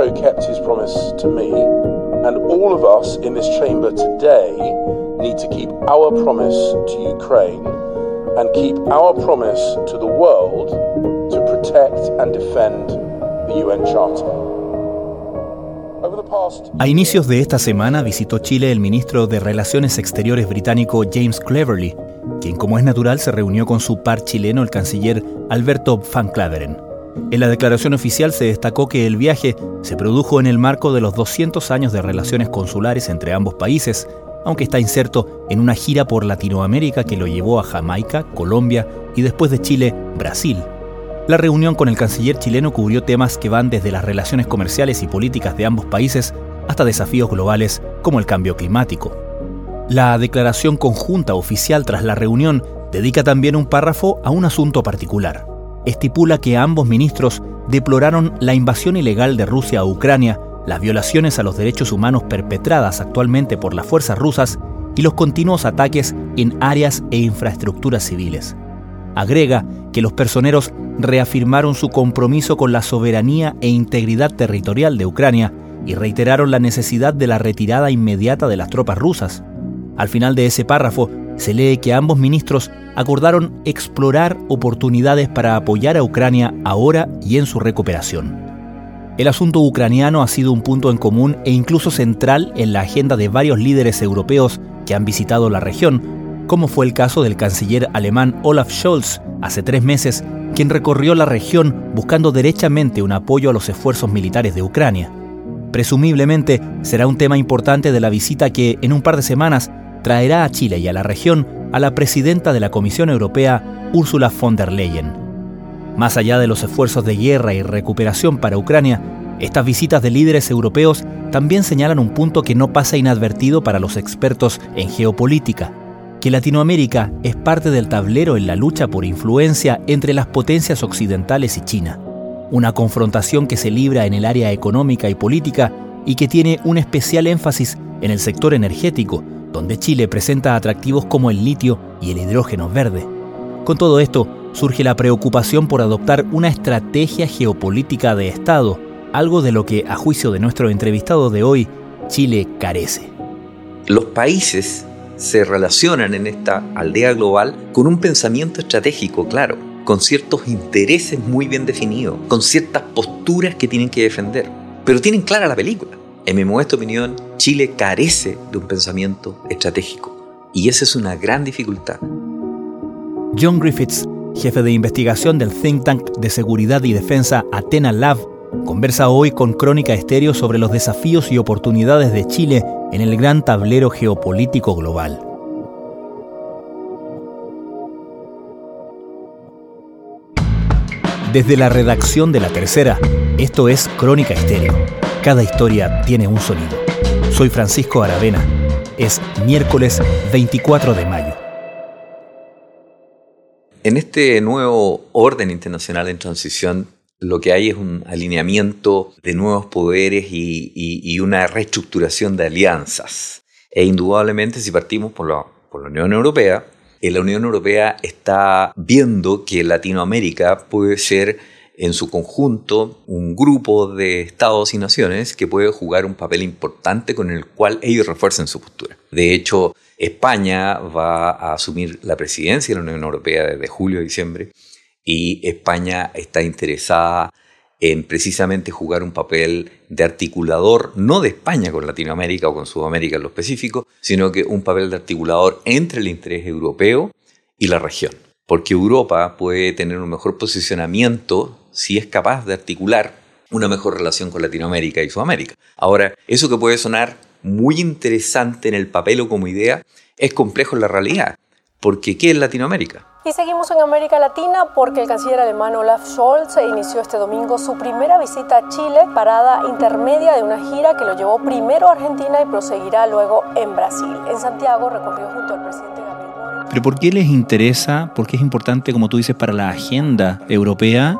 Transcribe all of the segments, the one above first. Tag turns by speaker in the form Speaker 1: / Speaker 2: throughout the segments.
Speaker 1: Ministro kept his promise to me, and all of us in this chamber today need to keep our promise to Ukraine and keep our promise to the world to protect and defend the UN Charter.
Speaker 2: A inicios de esta semana visitó Chile el ministro de Relaciones Exteriores británico James Cleverly, quien como es natural se reunió con su par chileno el canciller Alberto Van Claveren. En la declaración oficial se destacó que el viaje se produjo en el marco de los 200 años de relaciones consulares entre ambos países, aunque está inserto en una gira por Latinoamérica que lo llevó a Jamaica, Colombia y después de Chile, Brasil. La reunión con el canciller chileno cubrió temas que van desde las relaciones comerciales y políticas de ambos países hasta desafíos globales como el cambio climático. La declaración conjunta oficial tras la reunión dedica también un párrafo a un asunto particular. Estipula que ambos ministros deploraron la invasión ilegal de Rusia a Ucrania, las violaciones a los derechos humanos perpetradas actualmente por las fuerzas rusas y los continuos ataques en áreas e infraestructuras civiles. Agrega que los personeros reafirmaron su compromiso con la soberanía e integridad territorial de Ucrania y reiteraron la necesidad de la retirada inmediata de las tropas rusas. Al final de ese párrafo se lee que ambos ministros acordaron explorar oportunidades para apoyar a Ucrania ahora y en su recuperación. El asunto ucraniano ha sido un punto en común e incluso central en la agenda de varios líderes europeos que han visitado la región, como fue el caso del canciller alemán Olaf Scholz hace tres meses, quien recorrió la región buscando derechamente un apoyo a los esfuerzos militares de Ucrania. Presumiblemente será un tema importante de la visita que, en un par de semanas, traerá a Chile y a la región a la presidenta de la Comisión Europea, Ursula von der Leyen. Más allá de los esfuerzos de guerra y recuperación para Ucrania, estas visitas de líderes europeos también señalan un punto que no pasa inadvertido para los expertos en geopolítica que Latinoamérica es parte del tablero en la lucha por influencia entre las potencias occidentales y China, una confrontación que se libra en el área económica y política y que tiene un especial énfasis en el sector energético, donde Chile presenta atractivos como el litio y el hidrógeno verde. Con todo esto, surge la preocupación por adoptar una estrategia geopolítica de Estado, algo de lo que, a juicio de nuestro entrevistado de hoy, Chile carece.
Speaker 3: Los países se relacionan en esta aldea global con un pensamiento estratégico claro, con ciertos intereses muy bien definidos, con ciertas posturas que tienen que defender, pero tienen clara la película. En mi modesta opinión, Chile carece de un pensamiento estratégico y esa es una gran dificultad.
Speaker 2: John Griffiths, jefe de investigación del think tank de seguridad y defensa Athena Lab, conversa hoy con Crónica Estéreo sobre los desafíos y oportunidades de Chile en el gran tablero geopolítico global. Desde la redacción de La Tercera, esto es Crónica Estéreo. Cada historia tiene un sonido. Soy Francisco Aravena. Es miércoles 24 de mayo.
Speaker 3: En este nuevo orden internacional en transición, lo que hay es un alineamiento de nuevos poderes y, una reestructuración de alianzas. E indudablemente si partimos por la, por la Unión Europea, la Unión Europea está viendo que Latinoamérica puede ser en su conjunto un grupo de estados y naciones que puede jugar un papel importante con el cual ellos refuercen su postura. De hecho, España va a asumir la presidencia de la Unión Europea desde julio a diciembre y España está interesada en precisamente jugar un papel de articulador, no de España con Latinoamérica o con Sudamérica en lo específico, sino que un papel de articulador entre el interés europeo y la región. Porque Europa puede tener un mejor posicionamiento si es capaz de articular una mejor relación con Latinoamérica y Sudamérica. Ahora, eso que puede sonar muy interesante en el papel o como idea, es complejo en la realidad. Porque ¿qué es Latinoamérica?
Speaker 4: Y seguimos en América Latina porque el canciller alemán Olaf Scholz inició este domingo su primera visita a Chile, parada intermedia de una gira que lo llevó primero a Argentina y proseguirá luego en Brasil. En Santiago recorrió junto al presidente Gabriel.
Speaker 2: ¿Pero por qué les interesa, por qué es importante, como tú dices, para la agenda europea,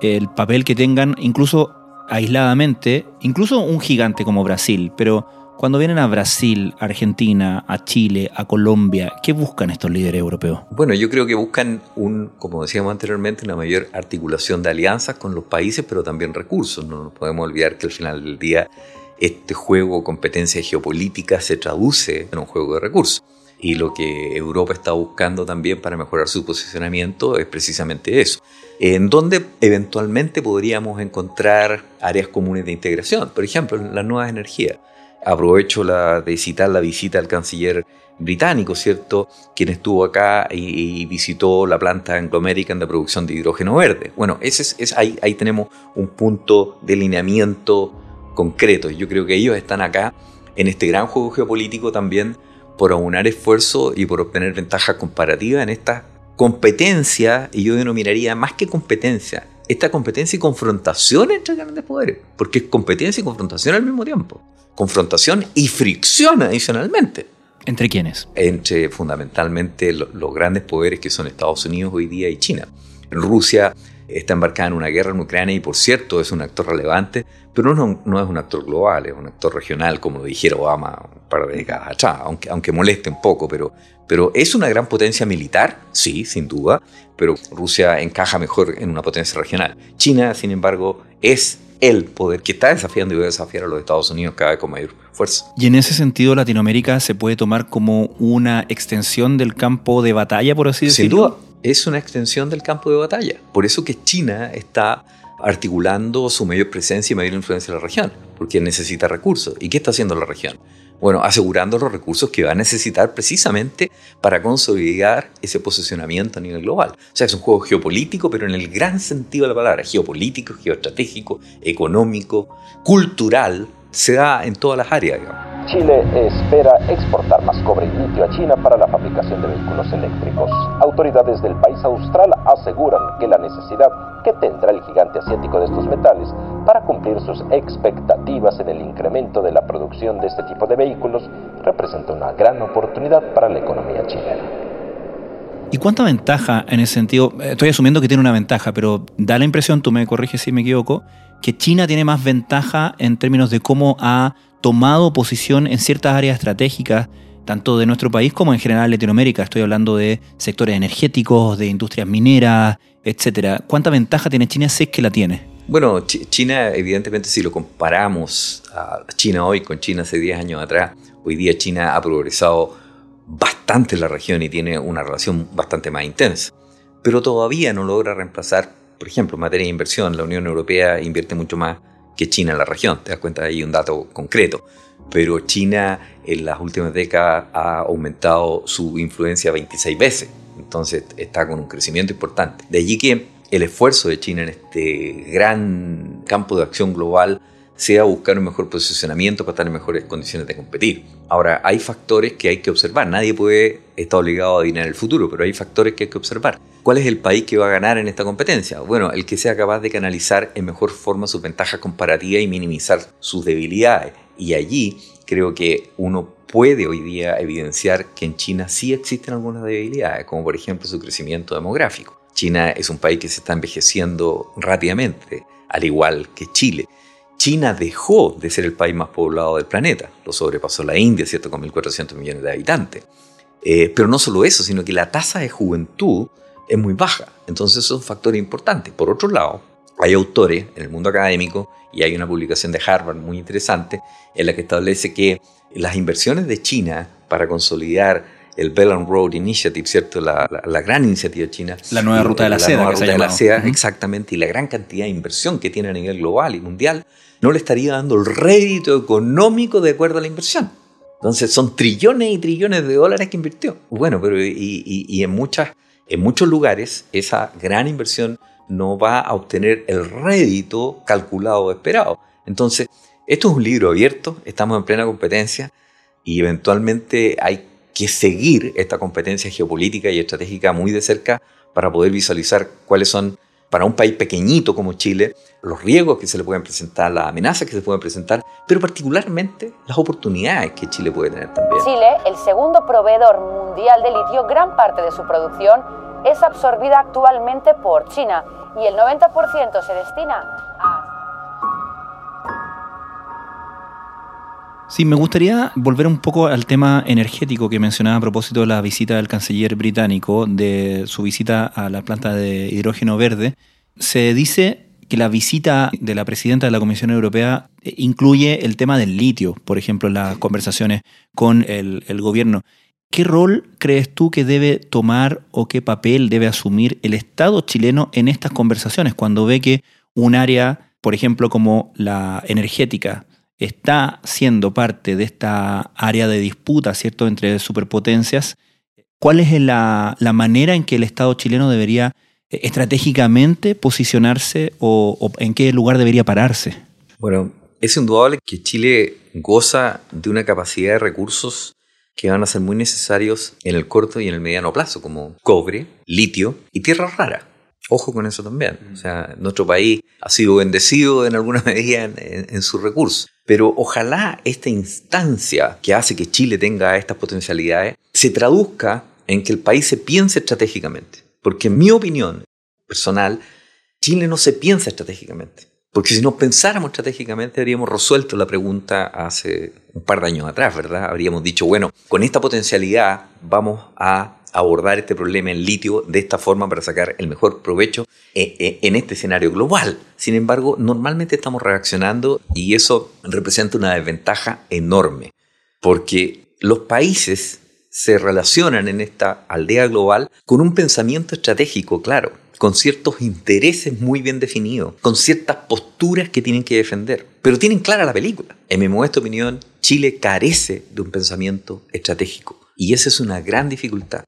Speaker 2: el papel que tengan incluso aisladamente, incluso un gigante como Brasil, pero
Speaker 5: Cuando vienen a Brasil, Argentina, a Chile, a Colombia, ¿qué buscan estos líderes europeos?
Speaker 3: Bueno, yo creo que buscan un, como decíamos anteriormente, una mayor articulación de alianzas con los países, pero también recursos. No nos podemos olvidar que al final del día este juego competencia geopolítica se traduce en un juego de recursos. Y lo que Europa está buscando también para mejorar su posicionamiento es precisamente eso. En donde eventualmente podríamos encontrar áreas comunes de integración, por ejemplo, las nuevas energías. Aprovecho la, de citar la visita del canciller británico, ¿cierto? Quien estuvo acá y, visitó la planta Anglo American de producción de hidrógeno verde. Bueno, ese es, ahí, ahí tenemos un punto de lineamiento concreto. Yo creo que ellos están acá en este gran juego geopolítico también por aunar esfuerzo y por obtener ventajas comparativas en esta competencia, y yo denominaría más que competencia, esta competencia y confrontación entre grandes poderes, porque es competencia y confrontación al mismo tiempo. Confrontación y fricción adicionalmente.
Speaker 5: ¿Entre quiénes?
Speaker 3: Entre fundamentalmente los grandes poderes que son Estados Unidos hoy día y China. Rusia está embarcada en una guerra en Ucrania y por cierto es un actor relevante, pero no, no es un actor global, es un actor regional, como lo dijera Obama un par de décadas atrás, aunque, aunque moleste un poco, pero, pero es una gran potencia militar, sí, sin duda, pero Rusia encaja mejor en una potencia regional. China, sin embargo, es el poder que está desafiando y va a desafiar a los Estados Unidos cada vez con mayor fuerza.
Speaker 5: Y en ese sentido, Latinoamérica se puede tomar como una extensión del campo de batalla, por así decirlo.
Speaker 3: Sin duda, es una extensión del campo de batalla. Por eso que China está articulando su mayor presencia y mayor influencia en la región, porque necesita recursos. ¿Y qué está haciendo la región? Bueno, asegurando los recursos que va a necesitar precisamente para consolidar ese posicionamiento a nivel global. O sea, es un juego geopolítico, pero en el gran sentido de la palabra, geopolítico, geoestratégico, económico, cultural, se da en todas las áreas.
Speaker 6: Chile espera exportar más cobre y litio a China para la fabricación de vehículos eléctricos. Autoridades del país austral aseguran que la necesidad que tendrá el gigante asiático de estos metales para cumplir sus expectativas en el incremento de la producción de este tipo de vehículos representa una gran oportunidad para la economía chilena.
Speaker 5: ¿Y cuánta ventaja en ese sentido? Estoy asumiendo que tiene una ventaja, pero da la impresión, tú me corriges si me equivoco, que China tiene más ventaja en términos de cómo ha tomado posición en ciertas áreas estratégicas, tanto de nuestro país como en general Latinoamérica. Estoy hablando de sectores energéticos, de industrias mineras, etc. ¿Cuánta ventaja tiene China si es que la tiene?
Speaker 3: Bueno, China, evidentemente, si lo comparamos a China hoy con China hace 10 años atrás, hoy día China ha progresado bastante la región y tiene una relación bastante más intensa. Pero todavía no logra reemplazar por ejemplo, en materia de inversión, la Unión Europea invierte mucho más que China en la región. Te das cuenta, hay un dato concreto. Pero China en las últimas décadas ha aumentado su influencia 26 veces. Entonces está con un crecimiento importante. De allí que el esfuerzo de China en este gran campo de acción global sea buscar un mejor posicionamiento para estar en mejores condiciones de competir. Ahora, hay factores que hay que observar. Nadie puede estar obligado a adivinar el futuro, pero hay factores que hay que observar. ¿Cuál es el país que va a ganar en esta competencia? Bueno, el que sea capaz de canalizar en mejor forma sus ventajas comparativas y minimizar sus debilidades. Y allí creo que uno puede hoy día evidenciar que en China sí existen algunas debilidades, como por ejemplo su crecimiento demográfico. China es un país que se está envejeciendo rápidamente, al igual que Chile. China dejó de ser el país más poblado del planeta, lo sobrepasó la India, ¿cierto?, con 1.400 millones de habitantes. Eh, pero no solo eso, sino que la tasa de juventud es muy baja, entonces eso es un factor importante. Por otro lado, hay autores en el mundo académico y hay una publicación de Harvard muy interesante en la que establece que las inversiones de China para consolidar el Belt and Road Initiative, ¿cierto? La, gran iniciativa china.
Speaker 5: La nueva ruta de la, seda.
Speaker 3: Nueva ruta de la seda, exactamente. Y la gran cantidad de inversión que tiene a nivel global y mundial, no le estaría dando el rédito económico de acuerdo a la inversión. Entonces son trillones y trillones de dólares que invirtió. Bueno, pero y, en, muchas, en muchos lugares esa gran inversión no va a obtener el rédito calculado o esperado. Entonces, esto es un libro abierto, estamos en plena competencia y eventualmente hay que seguir esta competencia geopolítica y estratégica muy de cerca para poder visualizar cuáles son, para un país pequeñito como Chile, los riesgos que se le pueden presentar, las amenazas que se pueden presentar, pero particularmente las oportunidades que Chile puede tener también.
Speaker 7: Chile, el segundo proveedor mundial de litio, gran parte de su producción es absorbida actualmente por China y el 90% se destina
Speaker 5: Sí, me gustaría volver un poco al tema energético que mencionaba a propósito de la visita del canciller británico, de su visita a la planta de hidrógeno verde. Se dice que la visita de la presidenta de la Comisión Europea incluye el tema del litio, por ejemplo, en las conversaciones con el, el gobierno. ¿Qué rol crees tú que debe tomar o qué papel debe asumir el Estado chileno en estas conversaciones cuando ve que un área, por ejemplo, como la energética, está siendo parte de esta área de disputa, ¿cierto?, entre superpotencias, ¿cuál es la, manera en que el Estado chileno debería eh, estratégicamente posicionarse o, en qué lugar debería pararse?
Speaker 3: Bueno, es indudable que Chile goza de una capacidad de recursos que van a ser muy necesarios en el corto y en el mediano plazo, como cobre, litio y tierra rara. Ojo con eso también. O sea, nuestro país ha sido bendecido en alguna medida en, sus recursos. Pero ojalá esta instancia que hace que Chile tenga estas potencialidades se traduzca en que el país se piense estratégicamente. Porque en mi opinión personal, Chile no se piensa estratégicamente. Porque si nos pensáramos estratégicamente, habríamos resuelto la pregunta hace un par de años atrás, ¿verdad? Habríamos dicho, bueno, con esta potencialidad vamos a abordar este problema en litio de esta forma para sacar el mejor provecho eh, eh, en este escenario global. Sin embargo, normalmente estamos reaccionando y eso representa una desventaja enorme, porque los países se relacionan en esta aldea global con un pensamiento estratégico claro, con ciertos intereses muy bien definidos, con ciertas posturas que tienen que defender, pero tienen clara la película. En mi modesta opinión, Chile carece de un pensamiento estratégico y esa es una gran dificultad.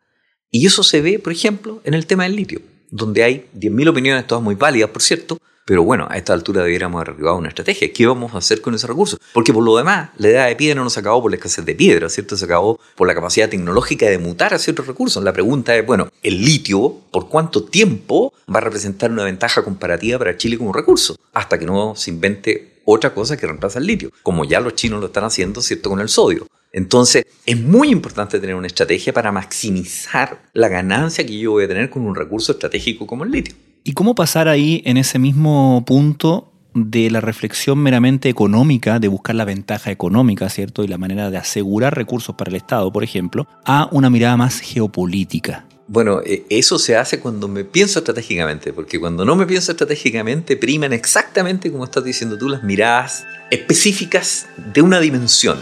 Speaker 3: Y eso se ve, por ejemplo, en el tema del litio, donde hay 10.000 opiniones, todas muy válidas, por cierto, pero bueno, a esta altura debiéramos haber arribado una estrategia. ¿Qué vamos a hacer con ese recurso? Porque por lo demás, la edad de piedra no se acabó por la escasez de piedra, ¿cierto? Se acabó por la capacidad tecnológica de mutar a ciertos recursos. La pregunta es, bueno, ¿el litio por cuánto tiempo va a representar una ventaja comparativa para Chile como recurso? Hasta que no se invente otra cosa que reemplaza el litio, como ya los chinos lo están haciendo, ¿cierto? Con el sodio. Entonces, es muy importante tener una estrategia para maximizar la ganancia que yo voy a tener con un recurso estratégico como el litio.
Speaker 5: ¿Y cómo pasar ahí en ese mismo punto de la reflexión meramente económica, de buscar la ventaja económica, ¿cierto? Y la manera de asegurar recursos para el Estado, por ejemplo, a una mirada más geopolítica?
Speaker 3: Bueno, e, eso se hace cuando me pienso estratégicamente, porque cuando no me pienso estratégicamente priman exactamente, como estás diciendo tú, las miradas específicas de una dimensión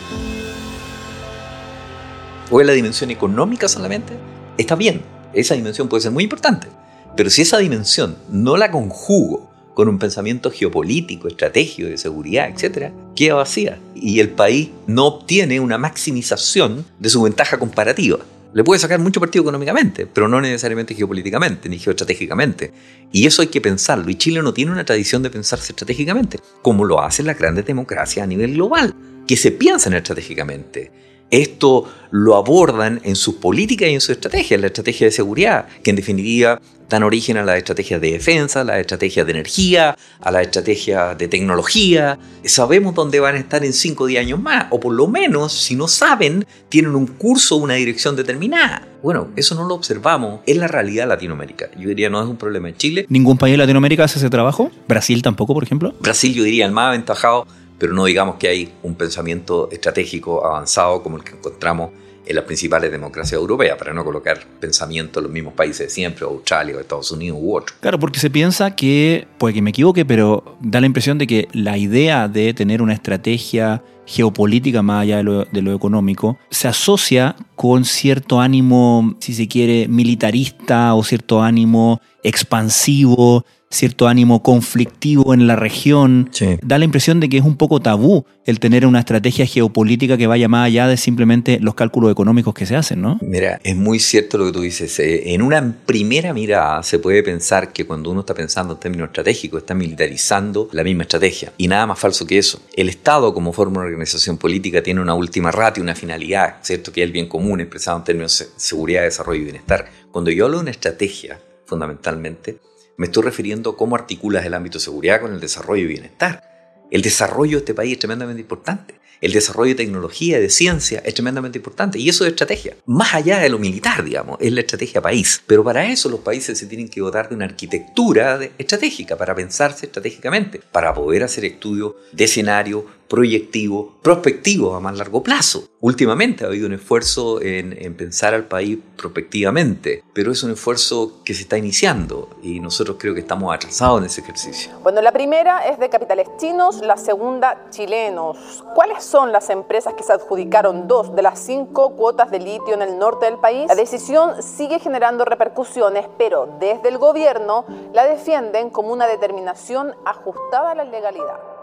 Speaker 3: o en la dimensión económica solamente, está bien, esa dimensión puede ser muy importante. Pero si esa dimensión no la conjugo con un pensamiento geopolítico, estratégico, de seguridad, etc., queda vacía y el país no obtiene una maximización de su ventaja comparativa. Le puede sacar mucho partido económicamente, pero no necesariamente geopolíticamente ni geoestratégicamente. Y eso hay que pensarlo. Y Chile no tiene una tradición de pensarse estratégicamente, como lo hacen las grandes democracias a nivel global, que se piensan estratégicamente esto lo abordan en sus políticas y en su estrategia, en la estrategia de seguridad, que en definitiva dan origen a las estrategias de defensa, a las estrategias de energía, a las estrategias de tecnología. Sabemos dónde van a estar en 5 o 10 años más, o por lo menos, si no saben, tienen un curso, una dirección determinada. Bueno, eso no lo observamos en la realidad de Latinoamérica. Yo diría no es un problema en Chile.
Speaker 5: ¿Ningún país de Latinoamérica hace ese trabajo? ¿Brasil tampoco, por ejemplo?
Speaker 3: Brasil yo diría el más aventajado pero no digamos que hay un pensamiento estratégico avanzado como el que encontramos en las principales democracias europeas, para no colocar pensamiento en los mismos países de siempre, Australia, o Estados Unidos u otros.
Speaker 5: Claro, porque se piensa que, puede que me equivoque, pero da la impresión de que la idea de tener una estrategia geopolítica más allá de lo, de lo, económico, se asocia con cierto ánimo, si se quiere, militarista o cierto ánimo expansivo, cierto ánimo conflictivo en la región. Da la impresión de que es un poco tabú el tener una estrategia geopolítica que vaya más allá de simplemente los cálculos económicos que se hacen, ¿no?
Speaker 3: Mira, es muy cierto lo que tú dices. Eh, en una primera mirada se puede pensar que cuando uno está pensando en términos estratégicos está militarizando la misma estrategia. Y nada más falso que eso. El Estado como forma de organización política tiene una última ratio, una finalidad, ¿cierto? Que es el bien común expresado en términos de seguridad, desarrollo y bienestar. Cuando yo hablo de una estrategia, fundamentalmente, me estoy refiriendo a cómo articulas el ámbito de seguridad con el desarrollo y bienestar. El desarrollo de este país es tremendamente importante. El desarrollo de tecnología, de ciencia, es tremendamente importante. Y eso es estrategia. Más allá de lo militar, digamos, es la estrategia país. Pero para eso los países se tienen que dotar de una arquitectura estratégica, para pensarse estratégicamente, para poder hacer estudios de escenario, proyectivo, prospectivo a más largo plazo. Últimamente ha habido un esfuerzo en, pensar al país prospectivamente, pero es un esfuerzo que se está iniciando y nosotros creo que estamos atrasados en ese ejercicio.
Speaker 8: Bueno, la primera es de capitales chinos, la segunda chilenos. ¿Cuáles son las empresas que se adjudicaron dos de las cinco cuotas de litio en el norte del país? La decisión sigue generando repercusiones, pero desde el gobierno la defienden como una determinación ajustada a la legalidad.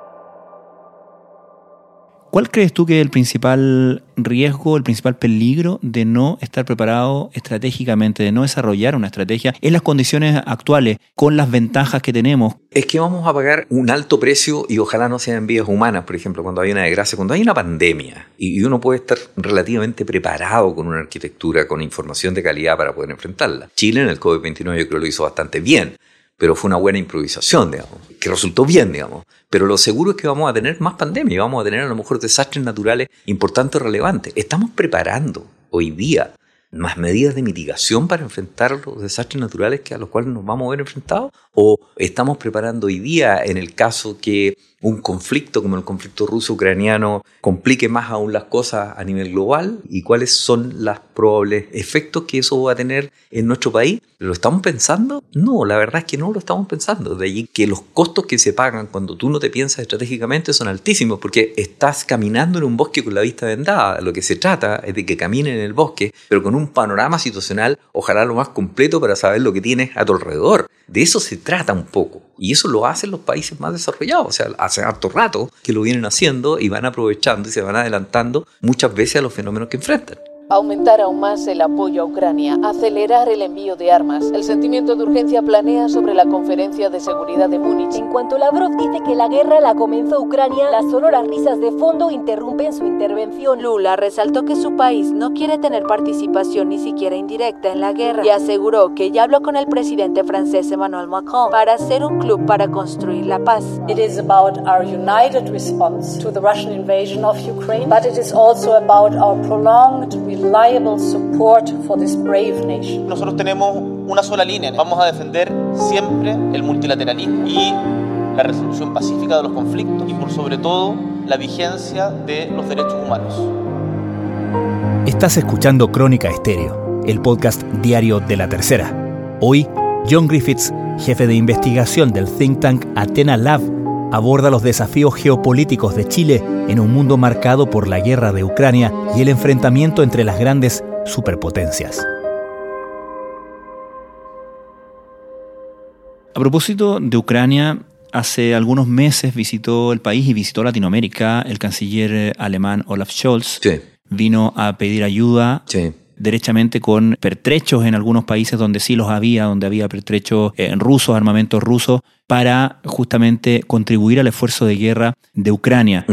Speaker 5: ¿Cuál crees tú que es el principal riesgo, el principal peligro de no estar preparado estratégicamente, de no desarrollar una estrategia en las condiciones actuales, con las ventajas que tenemos?
Speaker 3: Es que vamos a pagar un alto precio y ojalá no sean vías humanas, por ejemplo, cuando hay una desgracia, cuando hay una pandemia y uno puede estar relativamente preparado con una arquitectura, con información de calidad para poder enfrentarla. Chile en el COVID-29 yo creo lo hizo bastante bien pero fue una buena improvisación, digamos, que resultó bien, digamos. Pero lo seguro es que vamos a tener más pandemia, vamos a tener a lo mejor desastres naturales importantes, relevantes. Estamos preparando hoy día más medidas de mitigación para enfrentar los desastres naturales que a los cuales nos vamos a ver enfrentados? ¿O estamos preparando hoy día en el caso que un conflicto como el conflicto ruso-ucraniano complique más aún las cosas a nivel global y cuáles son los probables efectos que eso va a tener en nuestro país. ¿Lo estamos pensando? No, la verdad es que no lo estamos pensando. De allí que los costos que se pagan cuando tú no te piensas estratégicamente son altísimos porque estás caminando en un bosque con la vista vendada. Lo que se trata es de que camine en el bosque, pero con un panorama situacional, ojalá lo más completo para saber lo que tienes a tu alrededor. De eso se trata un poco. Y eso lo hacen los países más desarrollados. O sea, hace harto rato que lo vienen haciendo y van aprovechando y se van adelantando muchas veces a los fenómenos que enfrentan
Speaker 9: aumentar aún más el apoyo a Ucrania, acelerar el envío de armas. El sentimiento de urgencia planea sobre la conferencia de seguridad de Múnich.
Speaker 10: En cuanto Lavrov dice que la guerra la comenzó Ucrania, las sonoras risas de fondo interrumpen su intervención.
Speaker 9: Lula resaltó que su país no quiere tener participación ni siquiera indirecta en la guerra y aseguró que ya habló con el presidente francés Emmanuel Macron para hacer un club para construir la paz.
Speaker 11: It is about our united response to the Russian invasion of Ukraine, but it is also about our prolonged support for this brave nation.
Speaker 12: Nosotros tenemos una sola línea. Vamos a defender siempre el multilateralismo y la resolución pacífica de los conflictos y por sobre todo la vigencia de los derechos humanos.
Speaker 5: Estás escuchando Crónica Estéreo, el podcast diario de la Tercera. Hoy, John Griffiths, jefe de investigación del think tank Athena Lab, aborda los desafíos geopolíticos de Chile en un mundo marcado por la guerra de Ucrania y el enfrentamiento entre las grandes superpotencias. A propósito de Ucrania, hace algunos meses visitó el país y visitó Latinoamérica el canciller alemán Olaf Scholz. Vino a pedir ayuda derechamente con pertrechos en algunos países donde sí los había, donde había pertrechos en rusos, armamentos rusos, para justamente contribuir al esfuerzo de guerra de Ucrania.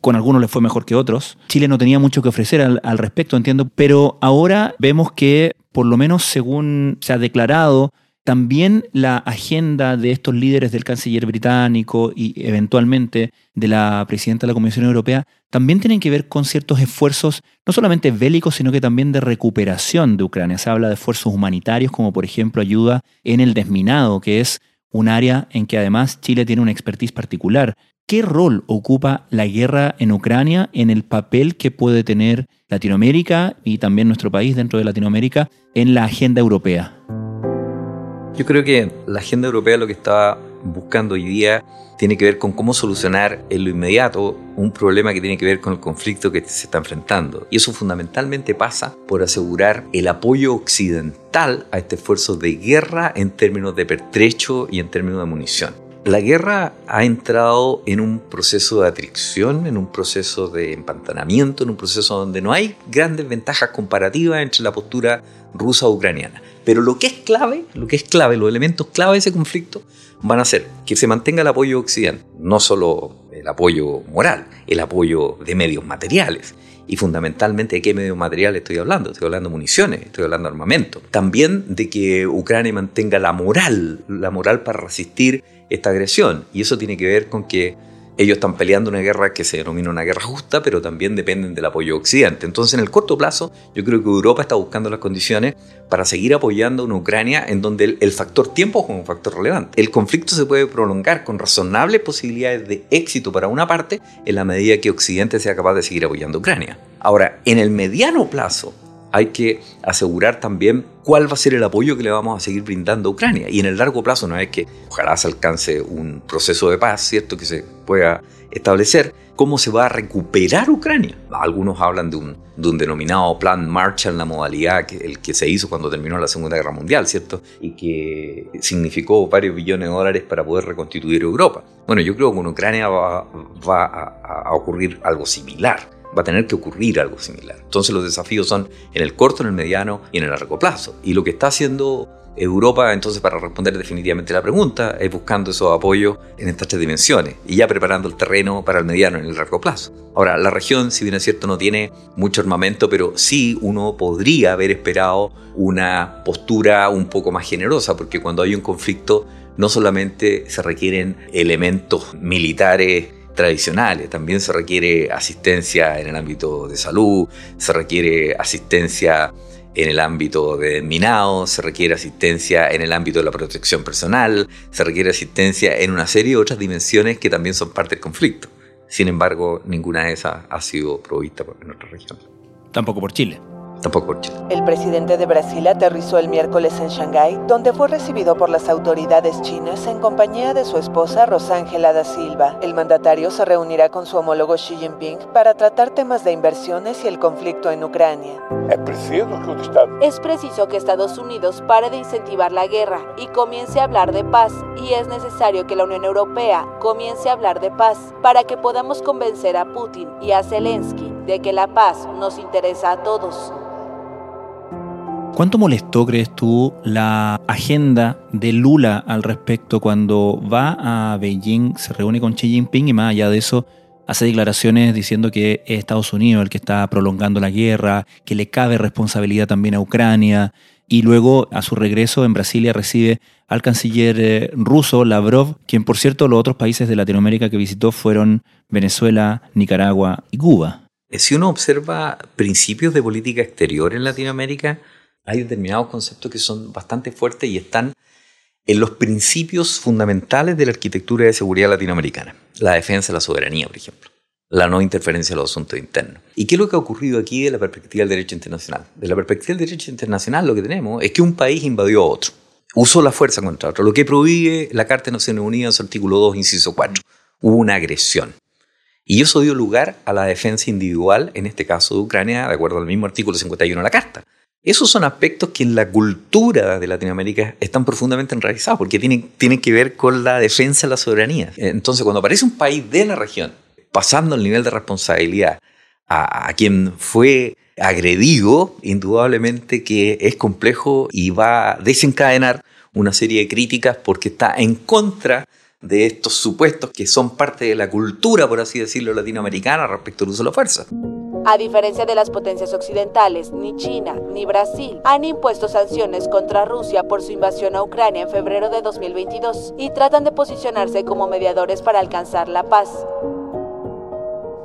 Speaker 5: Con algunos les fue mejor que otros. Chile no tenía mucho que ofrecer al, al respecto, entiendo, pero ahora vemos que, por lo menos según se ha declarado, también la agenda de estos líderes del canciller británico y eventualmente de la presidenta de la Comisión Europea también tienen que ver con ciertos esfuerzos, no solamente bélicos, sino que también de recuperación de Ucrania. Se habla de esfuerzos humanitarios, como por ejemplo ayuda en el desminado, que es un área en que además Chile tiene una expertise particular. ¿Qué rol ocupa la guerra en Ucrania en el papel que puede tener Latinoamérica y también nuestro país dentro de Latinoamérica en la agenda europea?
Speaker 3: Yo creo que la agenda europea lo que está buscando hoy día tiene que ver con cómo solucionar en lo inmediato un problema que tiene que ver con el conflicto que se está enfrentando. Y eso fundamentalmente pasa por asegurar el apoyo occidental a este esfuerzo de guerra en términos de pertrecho y en términos de munición. La guerra ha entrado en un proceso de atracción, en un proceso de empantanamiento, en un proceso donde no hay grandes ventajas comparativas entre la postura rusa o ucraniana. Pero lo que es clave, lo que es clave, los elementos clave de ese conflicto van a ser que se mantenga el apoyo occidental, no solo el apoyo moral, el apoyo de medios materiales. Y fundamentalmente, ¿de qué medios materiales estoy hablando? Estoy hablando de municiones, estoy hablando de armamento. También de que Ucrania mantenga la moral, la moral para resistir esta agresión. Y eso tiene que ver con que ellos están peleando una guerra que se denomina una guerra justa, pero también dependen del apoyo de Occidente. Entonces, en el corto plazo, yo creo que Europa está buscando las condiciones para seguir apoyando a una Ucrania en donde el, factor tiempo es un factor relevante. El conflicto se puede prolongar con razonables posibilidades de éxito para una parte en la medida que Occidente sea capaz de seguir apoyando a Ucrania. Ahora, en el mediano plazo, hay que asegurar también cuál va a ser el apoyo que le vamos a seguir brindando a Ucrania. Y en el largo plazo no es que ojalá se alcance un proceso de paz, ¿cierto? Que se pueda establecer cómo se va a recuperar Ucrania. Algunos hablan de un, de un denominado plan Marshall, la modalidad que, el que se hizo cuando terminó la Segunda Guerra Mundial, ¿cierto? Y que significó varios billones de dólares para poder reconstituir Europa. Bueno, yo creo que con Ucrania va, va a, a ocurrir algo similar va a tener que ocurrir algo similar. Entonces los desafíos son en el corto, en el mediano y en el largo plazo. Y lo que está haciendo Europa, entonces, para responder definitivamente la pregunta, es buscando esos apoyos en estas tres dimensiones y ya preparando el terreno para el mediano y el largo plazo. Ahora, la región, si bien es cierto, no tiene mucho armamento, pero sí uno podría haber esperado una postura un poco más generosa, porque cuando hay un conflicto, no solamente se requieren elementos militares tradicionales. También se requiere asistencia en el ámbito de salud, se requiere asistencia en el ámbito de minado, se requiere asistencia en el ámbito de la protección personal, se requiere asistencia en una serie de otras dimensiones que también son parte del conflicto. Sin embargo, ninguna de esas ha sido provista por nuestra región.
Speaker 5: Tampoco por Chile.
Speaker 3: Tampoco
Speaker 9: El presidente de Brasil aterrizó el miércoles en Shanghái, donde fue recibido por las autoridades chinas en compañía de su esposa Rosángela da Silva. El mandatario se reunirá con su homólogo Xi Jinping para tratar temas de inversiones y el conflicto en Ucrania. Es preciso que Estados Unidos pare de incentivar la guerra y comience a hablar de paz, y es necesario que la Unión Europea comience a hablar de paz para que podamos convencer a Putin y a Zelensky de que la paz nos interesa a todos.
Speaker 5: ¿Cuánto molestó, crees tú, la agenda de Lula al respecto cuando va a Beijing, se reúne con Xi Jinping y más allá de eso hace declaraciones diciendo que es Estados Unidos el que está prolongando la guerra, que le cabe responsabilidad también a Ucrania y luego a su regreso en Brasilia recibe al canciller eh, ruso Lavrov, quien por cierto los otros países de Latinoamérica que visitó fueron Venezuela, Nicaragua y Cuba.
Speaker 3: Si uno observa principios de política exterior en Latinoamérica, hay determinados conceptos que son bastante fuertes y están en los principios fundamentales de la arquitectura de seguridad latinoamericana. La defensa de la soberanía, por ejemplo. La no interferencia en los asuntos internos. ¿Y qué es lo que ha ocurrido aquí de la perspectiva del derecho internacional? De la perspectiva del derecho internacional lo que tenemos es que un país invadió a otro. Usó la fuerza contra otro. Lo que prohíbe la Carta de Naciones Unidas, artículo 2, inciso 4. Hubo una agresión. Y eso dio lugar a la defensa individual, en este caso de Ucrania, de acuerdo al mismo artículo 51 de la Carta. Esos son aspectos que en la cultura de Latinoamérica están profundamente enraizados, porque tienen, que ver con la defensa de la soberanía. Entonces, cuando aparece un país de la región pasando el nivel de responsabilidad a, quien fue agredido, indudablemente que es complejo y va a desencadenar una serie de críticas porque está en contra de estos supuestos que son parte de la cultura, por así decirlo, latinoamericana respecto al uso de la fuerza.
Speaker 9: A diferencia de las potencias occidentales, ni China ni Brasil han impuesto sanciones contra Rusia por su invasión a Ucrania en febrero de 2022 y tratan de posicionarse como mediadores para alcanzar la paz.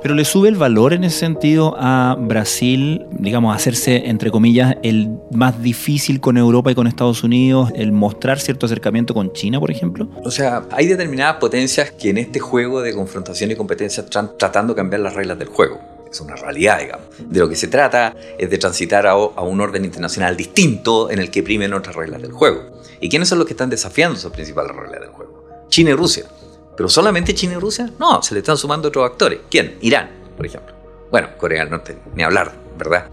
Speaker 5: Pero le sube el valor en ese sentido a Brasil, digamos, hacerse, entre comillas, el más difícil con Europa y con Estados Unidos, el mostrar cierto acercamiento con China, por ejemplo?
Speaker 3: O sea, hay determinadas potencias que en este juego de confrontación y competencia están tratando de cambiar las reglas del juego es una realidad, digamos. De lo que se trata es de transitar a, un orden internacional distinto en el que primen otras reglas del juego. ¿Y quiénes son los que están desafiando esas principales reglas del juego? China y Rusia. ¿Pero solamente China y Rusia? No, se le están sumando otros actores. ¿Quién? Irán, por ejemplo. Bueno, Corea del Norte, ni hablar, ¿verdad?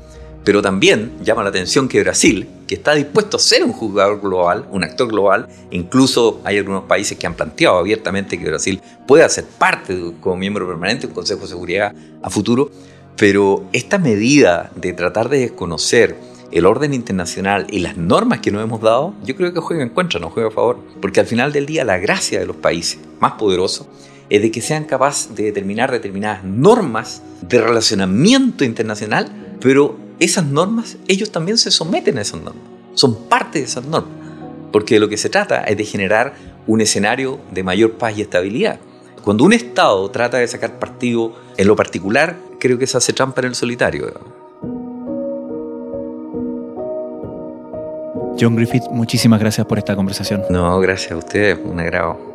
Speaker 3: Pero también llama la atención que Brasil, que está dispuesto a ser un jugador global, un actor global, incluso hay algunos países que han planteado abiertamente que Brasil pueda ser parte como miembro permanente del Consejo de Seguridad a futuro, pero esta medida de tratar de desconocer el orden internacional y las normas que nos hemos dado, yo creo que juega en contra, no juega a favor, porque al final del día la gracia de los países más poderosos es de que sean capaces de determinar determinadas normas de relacionamiento internacional, pero esas normas, ellos también se someten a esas normas, son parte de esas normas, porque de lo que se trata es de generar un escenario de mayor paz y estabilidad. Cuando un Estado trata de sacar partido en lo particular, creo que se hace trampa en el solitario.
Speaker 5: John Griffith, muchísimas gracias por esta conversación.
Speaker 3: No, gracias a ustedes, un agrado.